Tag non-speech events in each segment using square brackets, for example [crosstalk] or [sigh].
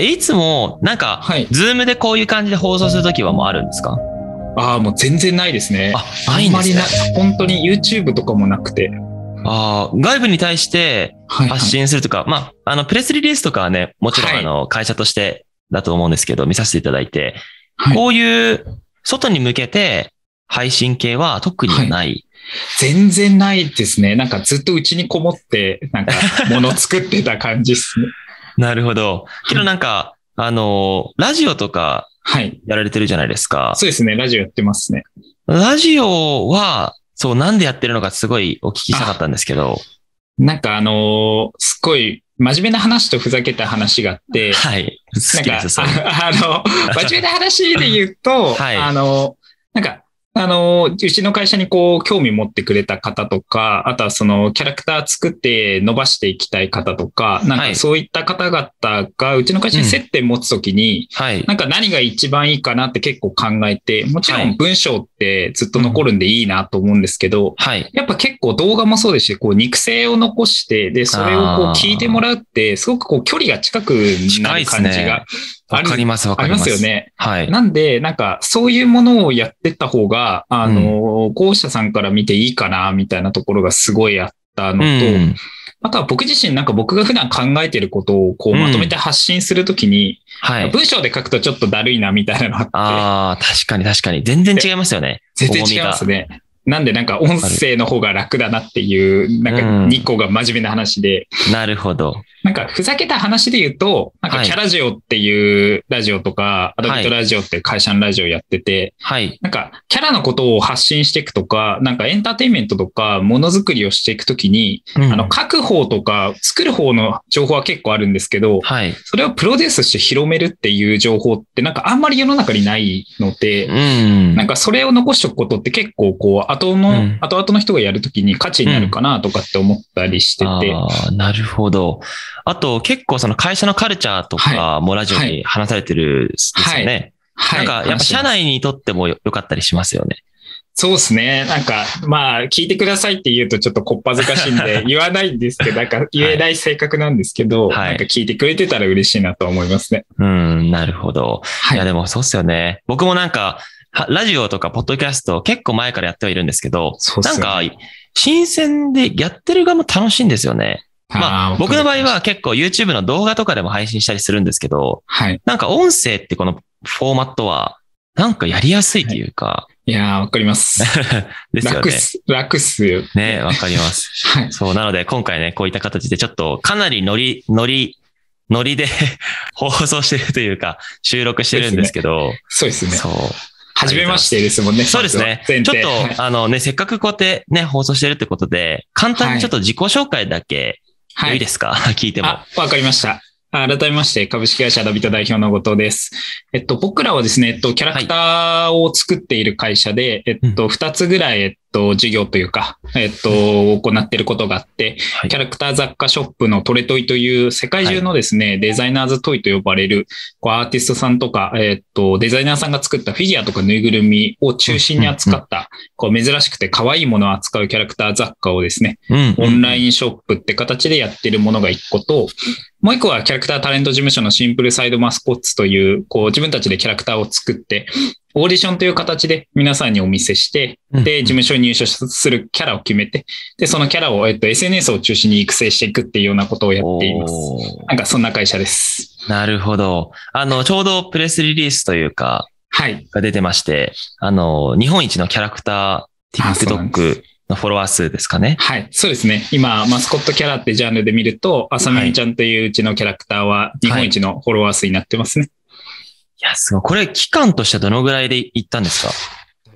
え、いつも、なんか、はいズームでこういう感じで放送するときはもうあるんですか？ああ、もう全然ないですね。あ、ないんですねあんまりな。、本当に YouTube とかもなくて。あー外部に対してはい、はい発。信するとか、まあ、あの、プレスリリースとかはね、もちろん、はいあの、会社としてだと思うんですけど、見させていただいて、はいこういう、外に向けて、配信系は特にない。全然ないですね。なんかずっとうちにこもって、なんか物作ってた感じですね。なるほど。けどなんか、あの、ラジオとかはい。やられてるじゃないですか。そうですね。ラジオやってますね。ラジオは、そう、なんでやってるのかすごいお聞きしたかったんですけど、なんかあのーすっごい真面目な話とふざけた話があって、はい。好なんかす、そういうのああの、[laughs] 真面目な話で言うと、はいあの、なんか、あの、うちの会社にこう、興味持ってくれた方とか、あとはその、キャラクター作って伸ばしていきたい方とか、なんはいかそういった方々が、うちの会社に接点持つときに、はい。なんか何が一番いいかなって結構考えて、もちろはいん文章ってずっと残るんでいいなと思うんですけど、はい。やっぱ結構動画もそうですし、こう肉声を残して、で、それをこう聞いてもらうって、すごくこう距離が近くなる感じがわかります、わありかりま。ますすよね。はい。なんで、なんかそういうものをやってった方が、あの、候補者さんから見ていいかな、みたいなところがすごいあったのと、うん。あとは僕自身なんか僕が普段考えてることをこううんまとめて発信するときに、はい。文章で書くとちょっとだるいな、みたいなのあって、ああ、確かに確かに。全然違いますよね。[laughs] 全然違いますね。なんでなんか音声の方が楽だなっていう、なんか2個が真面目な話で、なるほど。なんかふざけた話で言うと、なんかはいキャラジオっていうラジオとか、アドビットラジオっていう会社のラジオやってて、はい。なんかキャラのことを発信していくとか、なんかエンターテインメントとかものづくりをしていくときに、うんあの書く方とか作る方の情報は結構あるんですけど、はい。それをプロデュースして広めるっていう情報ってなんかあんまり世の中にないので、うん。なんかそれを残しておくことって結構こう、後の、うん後々の人がやるときに価値になるかなとかって思ったりしてて、ああ、なるほど。あと、結構その会社のカルチャーとかもラジオに話されてるんですよね。はい。なんか、やっぱ社内にとってもよよかったりしますよね。そうですね。なんか、まあ、聞いてくださいって言うとちょっとこっぱずかしいんで [laughs] 言わないんですけど、なんか言えない性格なんですけど、はいなんか聞いてくれてたら嬉しいなと思いますね。うん、なるほど。はいや、でもそうっすよね。僕もなんか、はラジオとかポッドキャスト結構前からやってはいるんですけど、そうっすなんか、新鮮でやってる側も楽しいんですよね。まあ、ー僕の場合は、結構 YouTube の動画とかでも配信したりするんですけど、はい。なんか音声ってこのフォーマットは、なんかやりやすいというか、いやー、わかります。[laughs] ですよね。楽っす、楽っすよ。ね、わかります。はい。そう、なので今回ね、こういった形でちょっとかなりノリ、ノリ、ノリで [laughs] 放送してるというか、収録してるんですけど、そうですね。そう。はじめましてですもんね。そうですね。前ちょっと、あのね、せっかくこうやってね、放送してるってことで、簡単にちょっと自己紹介だけ、はいいいですか？[laughs] 聞いても。あ、わかりました。あ改めまして、株式会社ダビタ代表の後藤です。えっと、僕らはですね、えっと、キャラクターを作っている会社で、えっと、二つぐらい、えっと、事業というか、えっと、行っていることがあって、はいキャラクター雑貨ショップのトレトイという世界中のですね、デザイナーズトイと呼ばれる、こうアーティストさんとか、えっと、デザイナーさんが作ったフィギュアとかぬいぐるみを中心に扱った、こう珍しくて可愛いものを扱うキャラクター雑貨をですね、うん。オンラン。インショップって形でやってるものが一個と、もう一個はキャラクタータレント事務所のシンプルサイドマスコッツという、こう自分たちでキャラクターを作って、オーディションという形で皆さんにお見せして、で、事務所に入所するキャラを決めて、で、そのキャラを、えっと、SNS を中心に育成していくっていうようなことをやっています。なんかそんな会社です。なるほど。あの、ちょうどプレスリリースというか、はい。が出てまして、あの、日本一のキャラクター、TikTok のフォロワー数ですかね。はい。そうですね。今、マスコットキャラってジャンルで見ると、あさみちゃんといううちのキャラクターは日本一のフォロワー数になってますね。いや、すごい。これ、期間としてはどのぐらいで行ったんですか？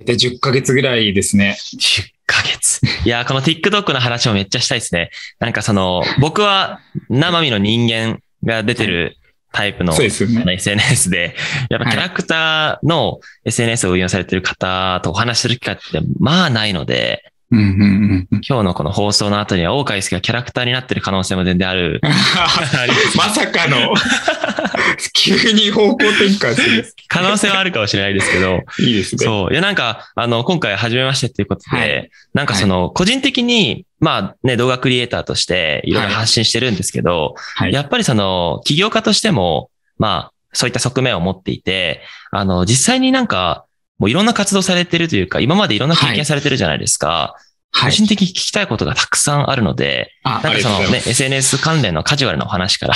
で、10ヶ月ぐらいですね。10ヶ月。いや、この TikTok の話もめっちゃしたいですね。なんかその、僕は生身の人間が出てるタイプの。SNS で、やっぱキャラクターの SNS を運用されてる方とお話しする機会ってまあないので、うんうんうんうん。今日のこの放送の後には大海介がキャラクターになってる可能性も全然ある。[laughs] まさかの、[laughs] 急に方向転換する。可能性はあるかもしれないですけど、いいですね。そう。いや、なんか、あの、今回初めましてっていうことで、はいなんかその、個人的に、まあね、動画クリエイターとしていろいろ発信してるんですけど、はい。やっぱりその、起業家としても、まあ、そういった側面を持っていて、あの、実際になんか、もういろんな活動されてるというか、今までいろんな経験されてるじゃないですか。はい。個人的に聞きたいことがたくさんあるので、あ、なんかそのね、SNS 関連のカジュアルなお話から、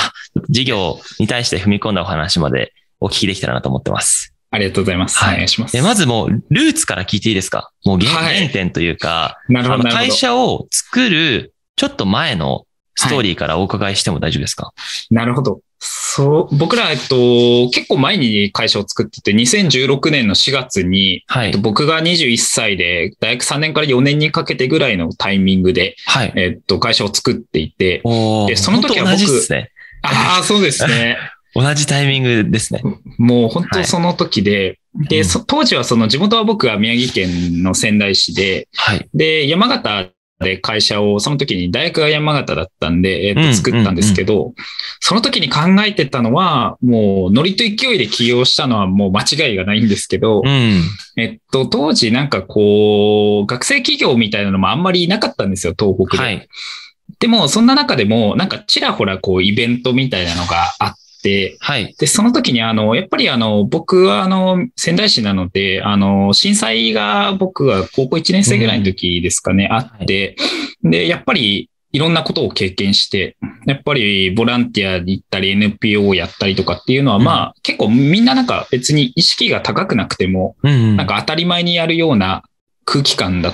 事業に対して踏み込んだお話までお聞きできたらなと思ってます。ありがとうございます。はいお願いします。でまずもう、ルーツから聞いていいですか？もう原点というか、なるほど、あのなるほど。会社を作るちょっと前のストーリーからお伺いしても大丈夫ですか、なるほど。そう、僕ら、えっと、結構前に会社を作ってて、2016年の4月に、はいえっと、僕が21歳で、大学3年から4年にかけてぐらいのタイミングで、はい。えっと、会社を作っていて、でその時は僕ね。ああ、そうですね。[laughs] 同じタイミングですね。もう本当その時で、で、うんそ当時はその地元は僕は宮城県の仙台市で、はい。で、山形で会社を、その時に大学が山形だったんで、えっと、うん作ったんですけど、その時に考えてたのは、もう、ノリと勢いで起業したのはもう間違いがないんですけど、うん。えっと、当時なんかこう、学生企業みたいなのもあんまりいなかったんですよ、東北で。はい。でも、そんな中でも、なんかちらほらこう、イベントみたいなのがあって、はい。で、その時にあの、やっぱりあの、僕はあの、仙台市なので、あの、震災が僕が高校1年生ぐらいの時ですかね、あって、で、やっぱりいろんなことを経験して、やっぱりボランティアに行ったり NPO をやったりとかっていうのは、うんまあ、結構みんななんか別に意識が高くなくても、うん。なんか当たり前にやるような空気感だっ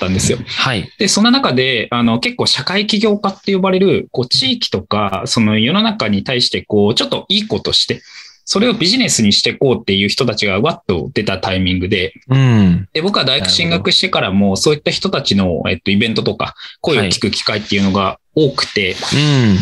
たんですよ。はい。で、そんな中で、あの、結構社会起業家って呼ばれる、こう、地域とか、その世の中に対して、こう、ちょっといいことして、それをビジネスにしていこうっていう人たちがわっと出たタイミングで、うん。で、僕は大学進学してからも、そういった人たちの、えっと、イベントとか、声を聞く機会っていうのが多くて、うん。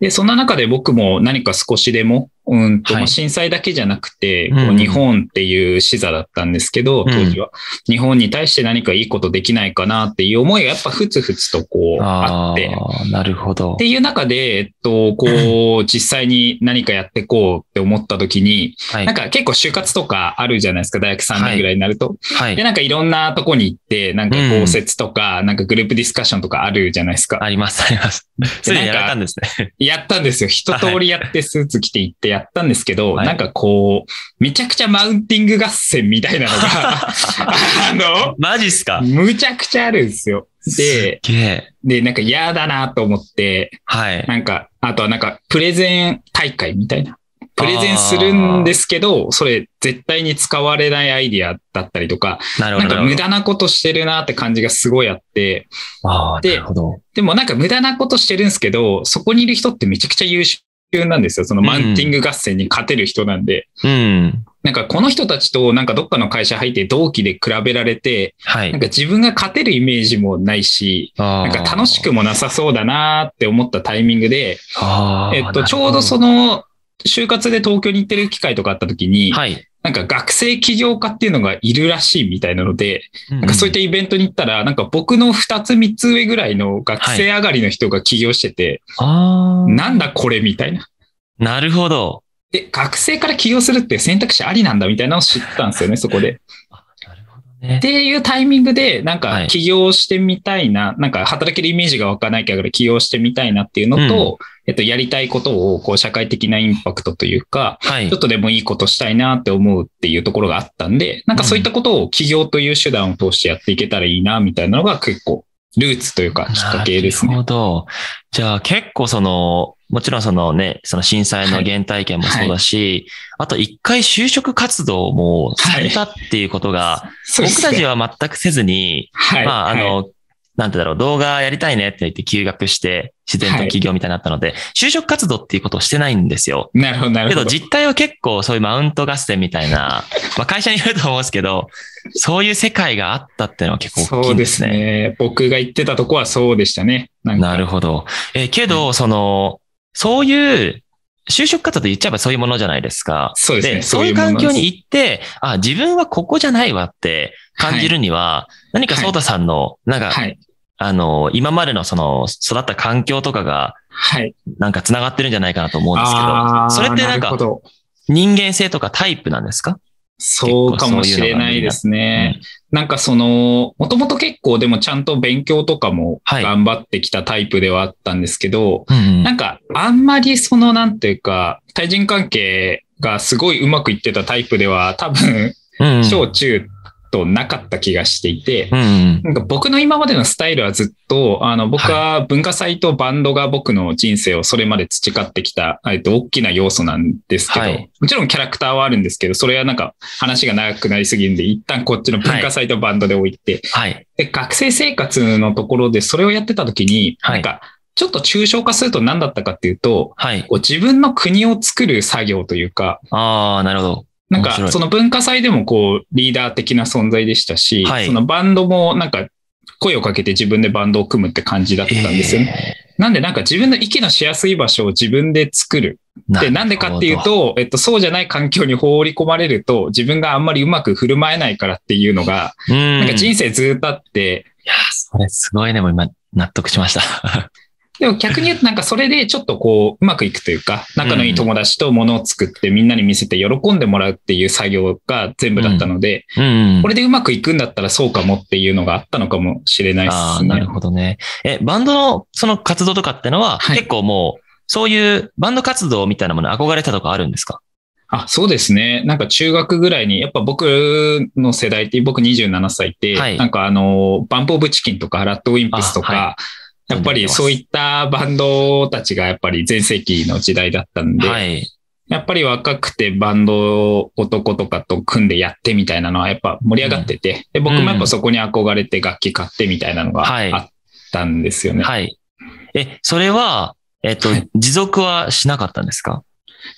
で、そんな中で僕も何か少しでも、うんと、はいまあ震災だけじゃなくて、うんこう日本っていう視座だったんですけど、うん当時は。日本に対して何かいいことできないかなっていう思いがやっぱふつふつとこうああって。あ、なるほどっ。ていう中で、えっと、こう、[clears throat] 実際に何かやっていこうって思った時に、はい。なんか結構就活とかあるじゃないですか、大学3年ぐらいになると。で、はい。なんかいろんなとこに行って、なんかうん公設とか、なんかグループディスカッションとかあるじゃないですか。あります、あります。すでにやられたんですね。やったんですよ。一通りやってスーツ着て行ってやったんですけど、はいなんかこう、めちゃくちゃマウンティング合戦みたいなのが、[laughs] あマジっすか？の、むちゃくちゃあるんですよ。で。で、なんか嫌だなと思って、はい。なんか、あとはなんか、プレゼン大会みたいな。プレゼンするんですけど、それ絶対に使われないアイディアだったりとか、な。なんか無駄なことしてるなって感じがすごいあって、で。でもなんか無駄なことしてるんですけど、そこにいる人ってめちゃくちゃ優秀なんですよ。そのマウンティング合戦に勝てる人なんで。うん。なんかこの人たちとなんかどっかの会社入って同期で比べられて、はいなん。か自分が勝てるイメージもないし、ななんか楽しくもなさそうだなって思ったタイミングで、えっと、ちょうどそなの、就活で東京に行ってる機会とかあった時に、はい。なんか学生起業家っていうのがいるらしいみたいなので、ななんかそういったイベントに行ったら、なんか僕の2つ3つ上ぐらいの学生上がりの人が起業してて、ああ。なんだこれみたいな。なるほど。で、学生から起業するって選択肢ありなんだみたいなのを知ったんですよね、そこで。っ。ていうタイミングで、なんはいか起業してみたいな、なんか働けるイメージが湧かないから起業してみたいなっていうのと、えっと、やりたいことを、こう、社会的なインパクトというか、はいちょっ。とでもいいことしたいなって思うっていうところがあったんで、なんかそういったことを起業という手段を通してやっていけたらいいな、みたいなのが結構、ルーツというか、きっかけですね。なるほど。じゃあ結構その、もちろんそのね、その震災の原体験もそうだし、あと一回就職活動もされたっていうことが、僕たちは全くせずに、はい。まあ、あはいの、なんてだろう、動画やりたいねって言って休学して、自然と起業みたいになったので、就職活動っていうことをしてないんですよ。なるほど、なるけどほど。実態は結構そういうマウント合戦みたいな、[laughs] まあ会社によると思うんですけど、そういう世界があったっていうのは結構大きそうでいんですすね。ね。僕が言ってたとこはそうでしたね。なるほど。えーけど、その、そういう、就職活動と言っちゃえばそういうものじゃないですか。そうですねそういう環境に行って、あ、自分はここじゃないわって感じるには、何かソータさんの、なんか、はい。あの、今までのその、育った環境とかが、はい。なんか繋がってるんじゃないかなと思うんですけど、それってなんか人間性とかタイプなんですか？そうかもしれないですね。なんかその、もともと結構でもちゃんと勉強とかもはい頑張ってきたタイプではあったんですけど、うんうんなんかあんまりそのなんていうか、対人関係がすごいうまくいってたタイプでは多分、うん。小中となかった気がしていて、うん。なんか僕の今までのスタイルはずっと、あの、僕は文化祭とバンドが僕の人生をそれまで培ってきた、えっと、大きな要素なんですけど、はいもちろんキャラクターはあるんですけど、それはなんか話が長くなりすぎるんで、一旦こっちの文化祭とバンドで置いて、はい。で、学生生活のところでそれをやってた時に、はいなんか、ちょっと抽象化すると何だったかっていうと、はい。自分の国を作る作業というか、ああ、なるほど。なんか、その文化祭でもこう、リーダー的な存在でしたし、はいそのバンドもなんか、声をかけて自分でバンドを組むって感じだったんですよね。なんでなんか自分の息のしやすい場所を自分で作る。で、なんでかっていう、と、えっと、そうじゃない環境に放り込まれると、自分があんまりうまく振る舞えないからっていうのが、うん。なんか人生ずっとあって、いや、それすごいね。もう今、納得しました。でも逆に言うとなんかそれでちょっとこう、うまくいくというか、[laughs] 仲のいい友達と物を作ってみんなに見せて喜んでもらうっていう作業が全部だったので、うん。これでうまくいくんだったらそうかもっていうのがあったのかもしれないですね。なるほどね。え、バンドのその活動とかってのは、はい結構もう、そういうバンド活動みたいなものに憧れたとかあるんですか？あ、そうですね。なんか中学ぐらいに、やっぱ僕の世代って、僕27歳って、はいなんかあの、バンプオブチキンとか、ラッドウィンプスとか、やっぱりそういったバンドたちがやっぱり全盛期の時代だったんで、はい。やっぱり若くてバンド男とかと組んでやってみたいなのはやっぱ盛り上がってて、で僕もやっぱそこに憧れて楽器買ってみたいなのがはいあったんですよね。はい。え、それは、えっとはい、持続はしなかったんですか？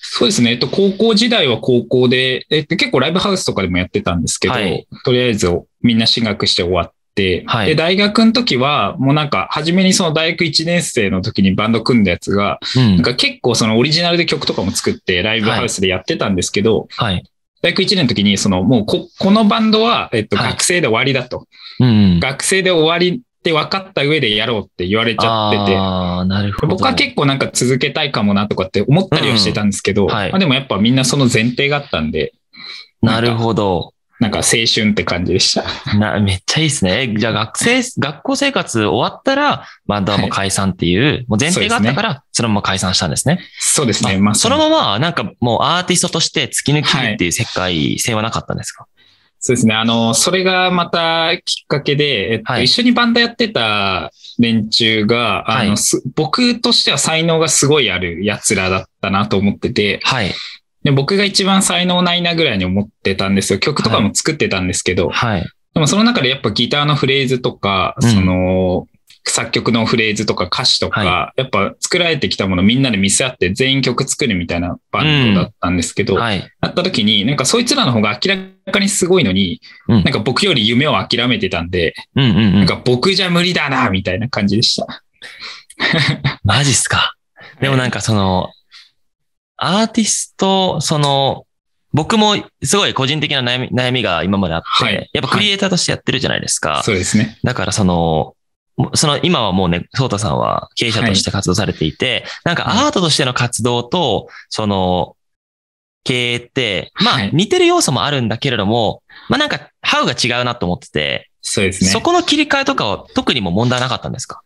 そうですね。えっと、高校時代は高校で、えっと、結構ライブハウスとかでもやってたんですけど、はいとりあえずみんな進学して終わって、はいで、大学の時は、もうなんか、初めにその大学1年生の時にバンド組んだやつが、うんなん。か結構そのオリジナルで曲とかも作ってライブハウスでやってたんですけど、はい。大学1年の時に、そのもうこ、このバンドは、えっと、はい学生で終わりだと。うん。学生で終わりって分かった上でやろうって言われちゃってて、なるほど。僕は結構なんか続けたいかもなとかって思ったりはしてたんですけど、うんはいまあ、でもやっぱみんなその前提があったんで、なるほど。なんか青春って感じでした。な、めっちゃいいですね。えじゃあ学生、学校生活終わったら、バンドはもう解散っていう、もう前提があったから、そのまま解散したんですね。そうですね。あまあ、そのまま、なんかもうアーティストとして突き抜きるっていう世界性はなかったんですか、そうですね。あの、それがまたきっかけで、えっと、はい一緒にバンドやってた連中が、あの、はいす僕としては才能がすごいある奴らだったなと思ってて、はい。で僕が一番才能ないなぐらいに思ってたんですよ。曲とかも作ってたんですけど、はい。でもその中でやっぱギターのフレーズとか、うんその、作曲のフレーズとか歌詞とか、はやっぱ作られてきたものみんなで見せ合って全員曲作るみたいなバンドだったんですけど、はい。やった時に、なんかそいつらの方が明らかにすごいのに、うんなんか僕より夢を諦めてたんで、うんうんうん。なんか僕じゃ無理だな、みたいな感じでした。[laughs] マジっすか。でもなんかその、アーティスト、その、僕もすごい個人的な悩み悩みが今まであって、はいやっぱクリエイターとしてやってるじゃないですか。そうですね。だからその、もその今はもうね、ソータさんは経営者として活動されていて、なんかアートとしての活動と、その、経営って、まあはい似てる要素もあるんだけれども、まあなんか、ハウが違うなと思ってて、そうですね。そこの切り替えとかは特にも問題なかったんですか？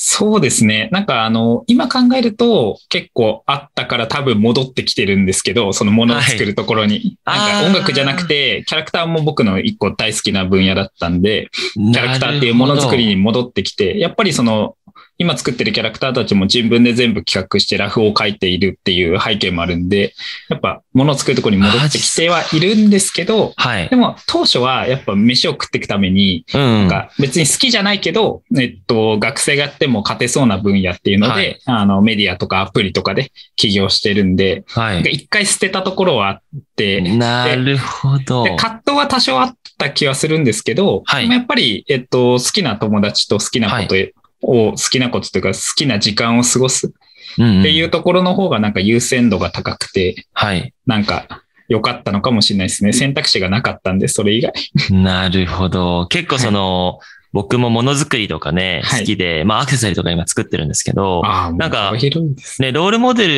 そうですね。なんかあの、今考えると結構あったから多分戻ってきてるんですけど、そのものを作るところに。はいなんか音楽じゃなくて、キャラクターも僕の一個大好きな分野だったんで、キキャラクターっていうものづくりに戻ってきて、やっぱりその、今作ってるキャラクターたちも自分で全部企画してラフを書いているっていう背景もあるんで、やっぱ物を作るところに戻ってきてはいるんですけど、はいで。も当初はやっぱ飯を食っていくために、うん。なんか別に好きじゃないけど、えっと、学生がやっても勝てそうな分野っていうので、はいあの、メディアとかアプリとかで起業してるんで、はい。一回捨てたところはあって、なるほど。で葛藤は多少あった気はするんですけど、はいでもやっぱり、えっと、好きな友達と好きなことを、好きなことというか好きな時間を過ごすっうんていうところの方がなんか優先度が高くて、はい。なんか良かったのかもしれないですね。選択肢がなかったんで、それ以外。[laughs] なるほど。結構その、僕もものづくりとかね、はい好きで、まあアクセサリーとか今作ってるんですけど、なんかね。ね、ロールモデ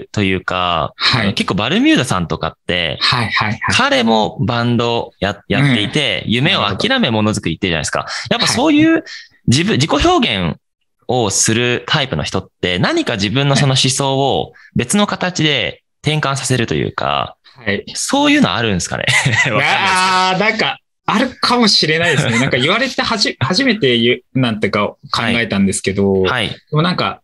ルというか、はい。結構バルミューダさんとかって、はいはいはい。彼もバンドややっていて、夢を諦めものづくりってるじゃないですか。やっぱそういう自分、自己表現をするタイプの人って何か自分のその思想を別の形で転換させるというか、はい。そういうのあるんですかね？[laughs] ああ、なんか、あるかもしれないですね。なんか言われてはじ、初めて言う、なんてか考えたんですけど、ですけどはい。でもなんか、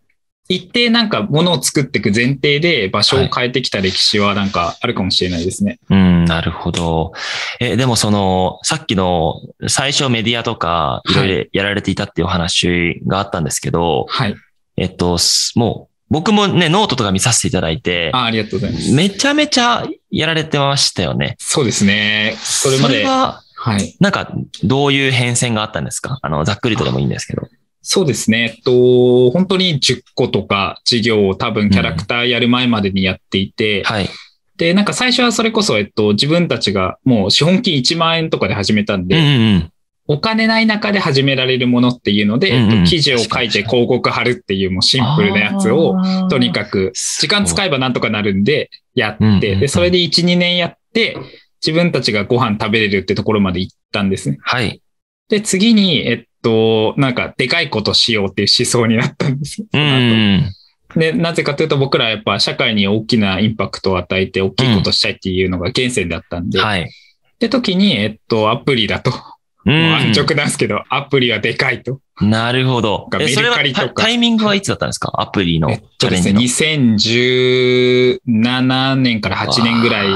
一定なんかものを作っていく前提で場所を変えてきた歴史はなんかあるかもしれないですね。うん、なるほど。え、でもその、さっきの最初メディアとか、いろいろやられていたっていうお話があったんですけど、はい。えっと、すもう、僕もね、ノートとか見させていただいて、あありがとうございます。めちゃめちゃやられてましたよね。そうですね。それまで。は、はい。なんか、どういう変遷があったんですか？あの、ざっくりとでもいいんですけど。そうですね。えっと、本当に10個とか事業を多分キャラクターやる前までにやっていて、はい。で、なんか最初はそれこそ、えっと、自分たちがもう資本金1万円とかで始めたんうんで、うんうん。お金ない中で始められるものっていうので、うんうんえっと記事を書いて広告貼るっていうもうシンプルなやつを、とにかく、時間使えばなんとかなるんで、やって、うんうんうんで、それで1、2年やって、自分たちがご飯食べれるってところまで行ったんですね。はい。で、次に、えっと、なんか、でかいことしようっていう思想になったんですよ。うん。で、なぜかというと僕らはやっぱ社会に大きなインパクトを与えて大きいことしたいっていうのが源泉だったんで、はい。って時に、えっと、アプリだと、うもう安ん。直なんですけど、アプリはでかいと。なるほど。メルカリとかタタイミングはいつだったんですか？アプリのチャレンジの。2017年から8年ぐらい、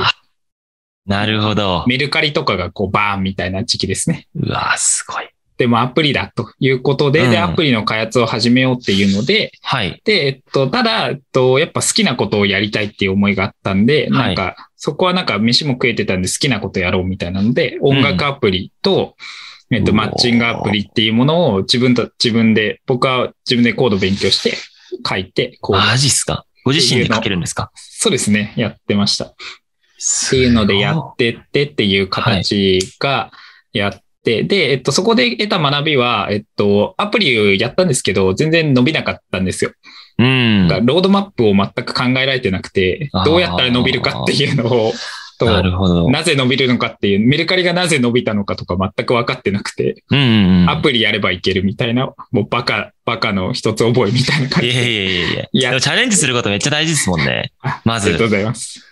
なるほど。メルカリとかがこうバーンみたいな時期ですね。うわーすごい。でもアプリだということで、で、うん。アプリの開発を始めようっていうので、はい。で、えっと、ただ、えっと、やっぱ好きなことをやりたいっていう思いがあったんで、なんか、そこはなんか飯も食えてたんで好きなことやろうみたいな。ので、音楽アプリと、えっと、マッチングアプリっていうものを自分と、自分で、僕は自分でコード勉強して書いて、こう、マジっすか？ご自身で書けるんですか？そうですね、やってました。っっていうのでやってってっていう形がやって、で、えっと、そこで得た学びは、えっと、アプリをやったんですけど、全然伸びなかったんですよ。うん。ロードマップを全く考えられてなくてどうやったら伸びるかっていうのを、となるほど。なぜ伸びるのかっていう、メルカリがなぜ伸びたのかとか全く分かってなくて、うんうんうん。アプリやればいけるみたいな、もうバカ、バカの一つ覚えみたいな感じで。いやいやいやいや。チャレンジすることめっちゃ大事ですもんね。[laughs] あまずありがとうございます。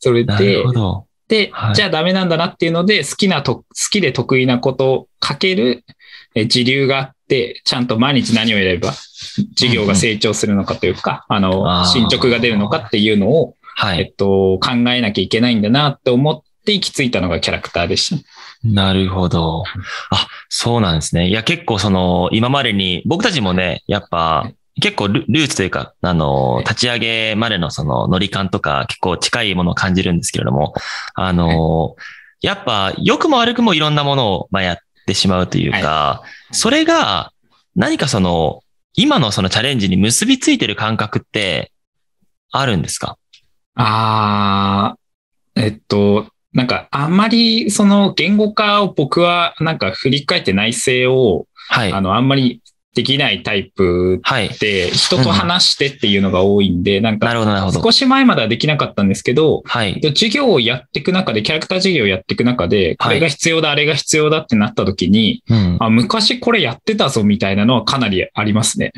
それなでるほ、ど。で、はいじゃあダメなんだなっていうので、好きなと、好きで得意なことをかけるえ時流があって、ちゃんと毎日何をやれば、事業が成長するのかというか、あのあー、進捗が出るのかっていうのを、はい。えっと、考えなきゃいけないんだなって思って行き着いたのがキャラクターでした。なるほど。あ、そうなんですね。いや、結構その、今までに、僕たちもね、やっぱ、結構ルルーツというか、あの、立ち上げまでのその、ノリ感とか結構近いものを感じるんですけれども、あの、やっぱ、良くも悪くもいろんなものを、まあ、やってしまうというか、それが、何かその、今のそのチャレンジに結びついてる感覚って、あるんですか？あー、えっと、なんか、あんまり、その、言語化を僕は、なんか、振り返って内政を、はい。あ。の、あんまりできないタイプはい。で、人と話してっていうのが多いんで、なんか。少し前まではできなかったんですけど、はい。授業をやっていく中で、キャラクター授業をやっていく中で、こはいれが必要だ、あれが必要だってなった時に、昔これやってたぞみたいなのはかなりありますね。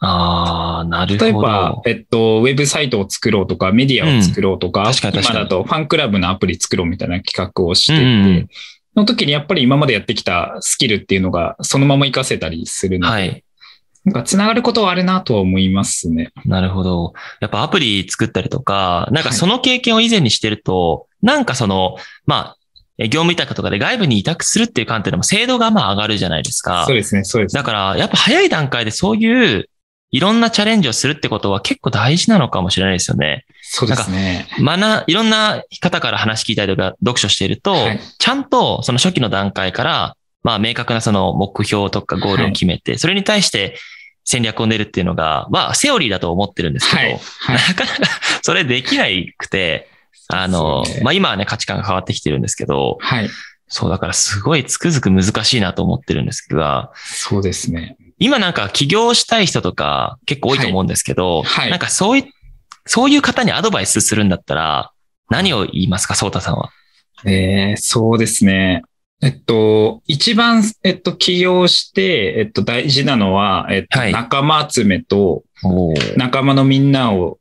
ああ、なるほど。例えば、えっと、ウェブサイトを作ろうとか、メディアを作ろうとか、うん確かに確かに今だとファンクラブのアプリ作ろうみたいな企画をしてて、うんうんの時にやっぱり今までやってきたスキルっていうのがそのまま活かせたりするので、はい。なんか繋がることはあるなとは思いますね。なるほど。やっぱアプリ作ったりとか、なんかその経験を以前にしてると、なんかその、まあ、え業務委託とかで外部に委託するっていう観点でも精度がまあ上がるじゃないですかそう。ですね、そうです。だから、やっぱ早い段階でそういういろんなチャレンジをするってことは結構大事なのかもしれないですよね。そうですね。学、いろんな方から話聞いたりとか読書していると、はいちゃんとその初期の段階から、まあ明確なその目標とかゴールを決めて、それに対して戦略を練るっていうのが、まあセオリーだと思ってるんですけど、はい。はい。なかなかそれできないくて、あの、ねまあ今はね価値観が変わってきてるんですけど、はい。そうだからすごいつくづく難しいなと思ってるんですが、そうですね。今なんか起業したい人とか結構多いと思うんですけど、はいはいなんかそういう、そういう方にアドバイスするんだったら、何を言いますか、ソータさんは。えー、そうですね。えっと、一番、えっと、起業して、えっと、大事なのは、えっと、はい仲間集めと、仲間のみんなを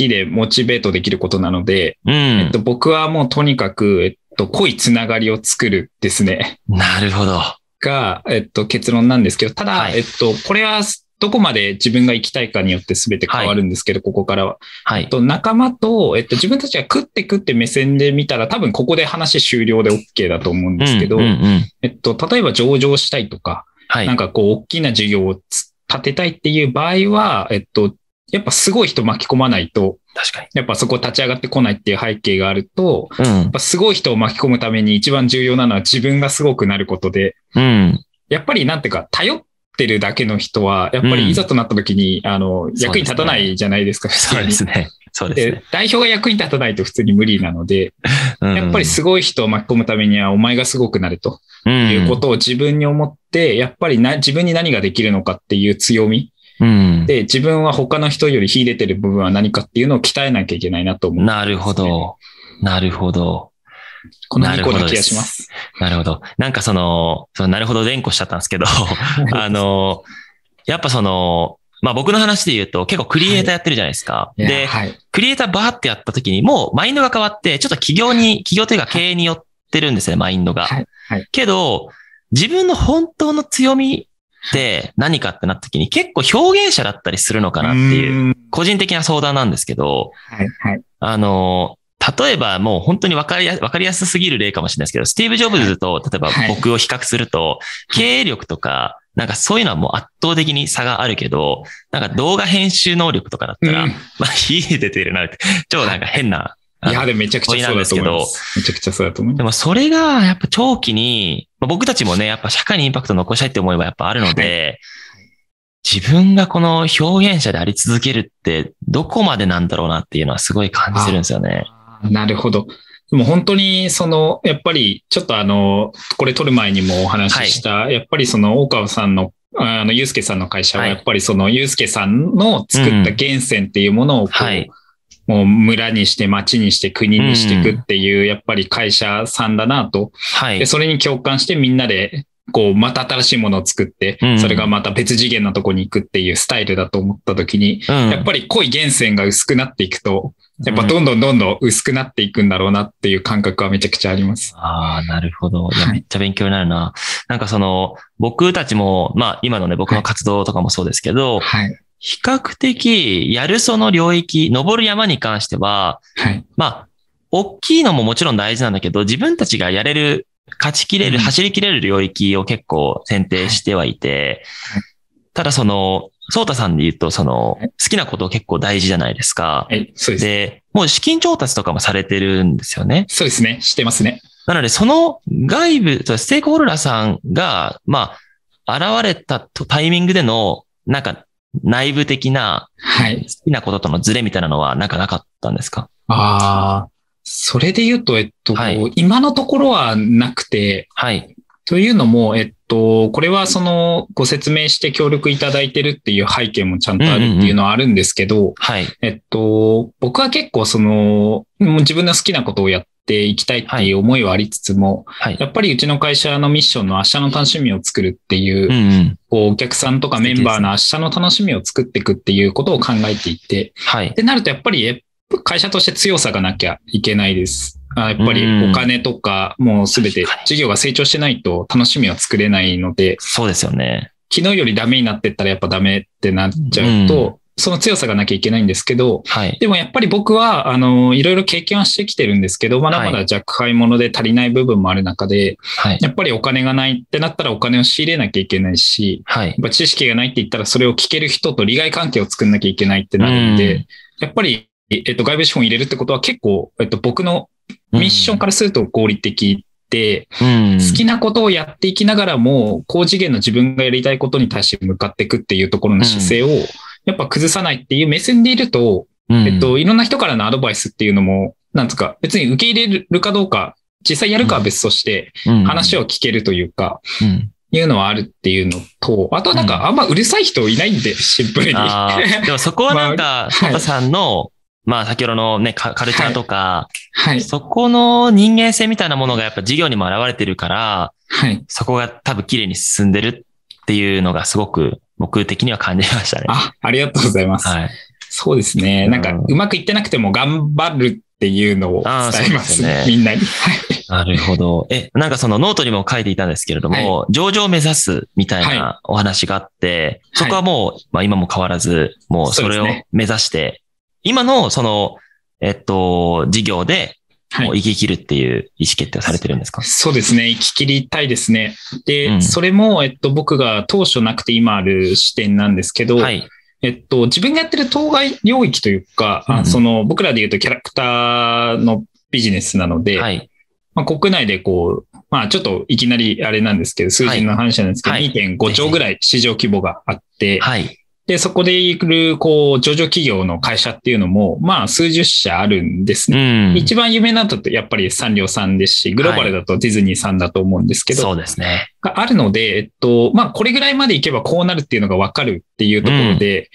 きでモチベートできることなので、うん。えっと、僕はもうとにかく、えっと、濃いつながりを作るですね。なるほど。が、えっと、結論なんですけど、ただ、はいえっと、これはどこまで自分が行きたいかによって全て変わるんですけど、ここからは。はい。えっと、仲間と、えっと、自分たちが食って食って目線で見たら、多分ここで話終了で OK だと思うんですけど、うんうんうんえっと、例えば上場したいとか、はい。なんかこう、大きな事業をつ立てたいっていう場合は、えっと、やっぱすごい人巻き込まないと、確かに。やっぱそこ立ち上がってこないっていう背景があると、うんやっ。ぱすごい人を巻き込むために一番重要なのは自分がすごくなることで、うん。やっぱりなんていうか、頼ってるだけの人は、やっぱりいざとなった時に、あの、役に立たないじゃないですか、普そう。ですね。そうですでね。、代表が役に立たないと普通に無理なので、うんやっぱりすごい人を巻き込むためには、お前がすごくなるということを自分に思って、やっぱりな自分に何ができるのかっていう強みうん。で、自分は他の人より秀でてる部分は何かっていうのを鍛えなきゃいけないなと思う。なるほど。なるほど。この2個な気がします。なるほど。なんかその、そのなるほど連呼しちゃったんですけど、[laughs] あの、やっぱその、まあ僕の話で言うと結構クリエイターやってるじゃないですか。いやで、はい。クリエイターバーってやった時にもうマインドが変わって、ちょっと企業に、企業というか経営によってるんですね、マインドが。はい。はい。けど、自分の本当の強みって何かってなった時に結構表現者だったりするのかなっていう、うん。個人的な相談なんですけど、はい。はい。あの、例えばもう本当にわかりやわかりやすすぎる例かもしれないですけど、スティーブ・ジョブズと例えばはい僕を比較すると、経営力とか、なんかそういうのはもう圧倒的に差があるけど、なんか動画編集能力とかだったら、うんまあ、秀でてるなって、超なんか変な。いや、でもめちゃくちゃそうだと思います。めちゃくちゃそうだと思いまでもそれがやっぱ長期に、まあ僕たちもね、やっぱ社会にインパクトを残したいって思いはやっぱあるので、自分がこの表現者であり続けるってどこまでなんだろうなっていうのはすごい感じてるんですよね。す。なるほど。でも本当に、その、やっぱり、ちょっとあの、これ撮る前にもお話しした、やっぱりその、大川さんの、あの、ゆうすけさんの会社は、はいやっぱりその、ゆうすけさんの作った源泉っていうものをこう、はいもう村にして町にして国にしていくっていう、やっぱり会社さんだなと。はいで、。それに共感してみんなで、こう、また新しいものを作ってう、んそれがまた別次元のとこに行くっていうスタイルだと思った時に、うんやっぱり濃い源泉が薄くなっていくと、やっぱどんどんどんどん薄くなっていくんだろうなっていう感覚はめちゃくちゃあります。ああ、なるほど。いや、はいめっちゃ勉強になるな。なんかその、僕たちも、まあ今のね、僕の活動とかもそうですけど、はい。比較的、やるその領域、登る山に関しては、はい。まあ、大きいのももちろん大事なんだけど、自分たちがやれる、勝ちきれる、うん走りきれる領域を結構選定してはいてはい、ただその、ソータさんで言うと、その、はい好きなこと結構大事じゃないですか。はい。そうです。で、もう資金調達とかもされてるんですよね。そうですね。してますね。なので、その外部、ステークホルダーさんが、まあ、現れたとタイミングでの、なんか、内部的なはい。好きなこととのズレみたいなのは、なんかなかったんですか？ああ、それで言うと、えっと、はい今のところはなくて、はい。というのも、えっと、これはその、ご説明して協力いただいてるっていう背景もちゃんとあるっていうのはあるんですけど、はい。えっと、僕は結構その、もう自分の好きなことをやっていきたいっていう思いはありつつも、はい。やっぱりうちの会社のミッションの明日の楽しみを作るっていう、うんうん。こうお客さんとかメンバーの明日の楽しみを作っていくっていうことを考えていて、はいっ。てなるとやっぱりえ会社として強さがなきゃいけないです。あやっぱりお金とかもうすべて事業が成長してないと楽しみは作れないので、そうですよね。昨日よりダメになってったらやっぱダメってなっちゃうと、その強さがなきゃいけないんですけど、はい。でもやっぱり僕は、あの、いろいろ経験はしてきてるんですけど、まだまだ若輩者で足りない部分もある中で、はい。やっぱりお金がないってなったらお金を仕入れなきゃいけないし、はいやっ。ぱ知識がないって言ったらそれを聞ける人と利害関係を作んなきゃいけないってなるんで、うんやっぱり、えっと、外部資本入れるってことは結構、えっと、僕のミッションからすると合理的で、うん、好きなことをやっていきながらも、高次元の自分がやりたいことに対して向かっていくっていうところの姿勢を、やっぱ崩さないっていう目線でいると、うん、えっと、いろんな人からのアドバイスっていうのも、なんつうか、別に受け入れるかどうか、実際やるかは別として、うん、話を聞けるというか、うん、いうのはあるっていうのと、あとはなんかあんまうるさい人いないんで、シンプルに。でもそこはなんか、あソータさんの、まあ先ほどのね、カカルチャーとか、はい。そこの人間性みたいなものがやっぱ事業にも現れてるから、はい。そこが多分綺麗に進んでるっていうのがすごく僕的には感じましたね。あ、ありがとうございます。はい。そうですね。なんか、うまくいってなくても頑張るっていうのを伝えますねみんなに。はいなるほど。え、なんかそのノートにも書いていたんですけれども、上場を目指すみたいはなお話があって、はいそこはもう、まあ今も変わらず、もうそれを目指して、今のその、えっと、事業で、はいもう生き切るっていう意思決定をされてるんですか、そうですね。生き切りたいですね。で、うんそれも、えっと、僕が当初なくて今ある視点なんですけど、はい。えっと、自分がやってる当該領域というか、あうんうんその、僕らで言うとキャラクターのビジネスなので、はい。まあ、国内でこう、まあちょっといきなりあれなんですけど、数字の話なんですけど、はいはい2.5兆ぐらい市場規模があって、はい。で、そこでいる、こう、上場企業の会社っていうのも、まあ数十社あるんですうね。ん。一番有名なのだとやっぱりサンリオさんですし、グローバルだとディズニーさんだと思うんですけど、そうですね。があるので、えっと、まあこれぐらいまでいけばこうなるっていうのがわかるっていうところで、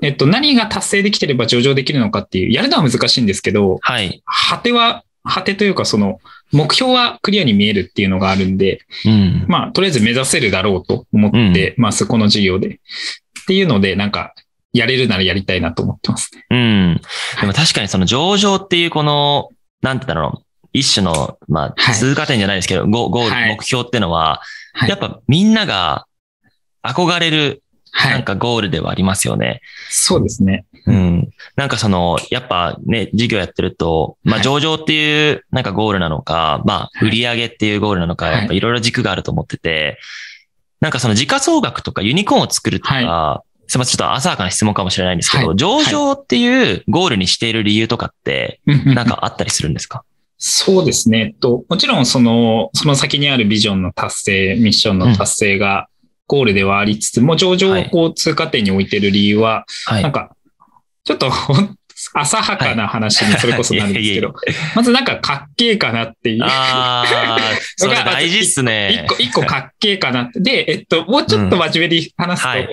えっと、何が達成できてれば上場できるのかっていう、やるのは難しいんですけど、はい。果ては、果てというかその、目標はクリアに見えるっていうのがあるんで、うん。まあ、とりあえず目指せるだろうと思ってます、この事業で。っていうので、なんか、やれるならやりたいなと思ってますね。うん。でも確かにその上場っていうこの、なんてだろう。一種の、まあ、はい通過点じゃないですけど、ゴゴール、はい目標ってのは、はいやっぱみんなが憧れる、はい。なんかゴールではありますよね。そうですね。うん。なんかその、やっぱね、事業やってると、まあはい上場っていうなんかゴールなのか、まあはい売り上げっていうゴールなのか、はいやっぱいろいろ軸があると思ってて、なんかその時価総額とかユニコーンを作るとか、すみません、ちょっと浅はかな質問かもしれないんですけど、はい。上場っていうゴールにしている理由とかって、なんかあったりするんですか？そうですね。と、もちろんその、その先にあるビジョンの達成、ミッションの達成がゴールではありつつも、上場をこう通過点に置いてる理由は、はい。なんか、ちょっと [laughs] 浅はかな話にそれこそなるんですけど、まずなんかかっけえかなっていう。ああ、[laughs] それ大事っす一ね。個、一個かっけえかなって。で、えっと、もうちょっと真面目に話すと、はい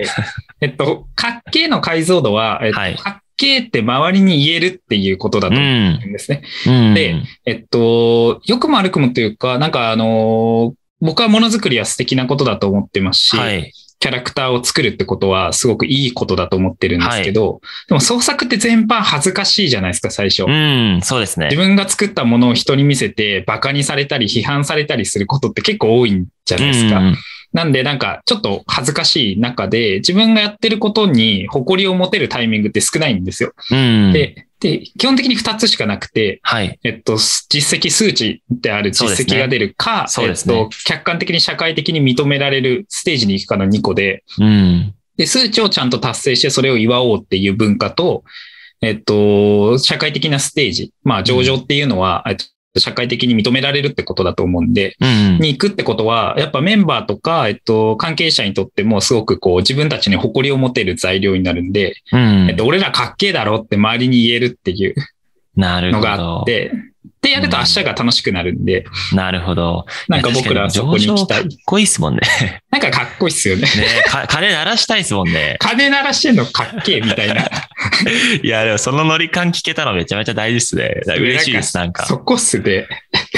えっと、かっけえの解像度は、えっとはいかっけえって周りに言えるっていうことだとう思ん。うんですね。うん。でえっと、良くも悪くもというか、なんかあの僕はものづくりは素敵なことだと思ってますし、はい。キャラクターを作るってことはすごくいいことだと思ってるんですけど、でも創作って全般恥ずかしいじゃないですか、最初。うん、そうですね自。分が作ったものを人に見せて、馬鹿にされたり批判されたりすることって結構多いんじゃないですか。うんなんでなんかちょっと恥ずかしい中で、自分がやってることに誇りを持てるタイミングって少ないんですよ。うん。で、で、基本的に2つしかなくて、はい。えっと、実績数値である実績が出るか、そうですねえっと、客観的に社会的に認められるステージに行くかの2個で、うん。で、数値をちゃんと達成してそれを祝おうっていう文化と、えっと、社会的なステージ、まあ上場っていうのは、えっと社会的に認められるってことだと思うんで、うん。に行くってことは、やっぱメンバーとか、えっと、関係者にとってもすごくこう自分たちに誇りを持てる材料になるんで、うんえっと、俺らかっけえだろって周りに言えるっていうなるほのがあどっ。て、で、やると明日が楽しくなるんで、なるほど。なんか僕らはそこに行きたいかっ。こいいっすもんね。なんかかっこいいっすよね。ねか [laughs] 金鳴らしたいっすもんね。金鳴らしてんのかっけえみたいな。[laughs] いや、でもそのノリ感聞けたのめちゃめちゃ大事っすね。嬉しいです、なんか。そこっすね。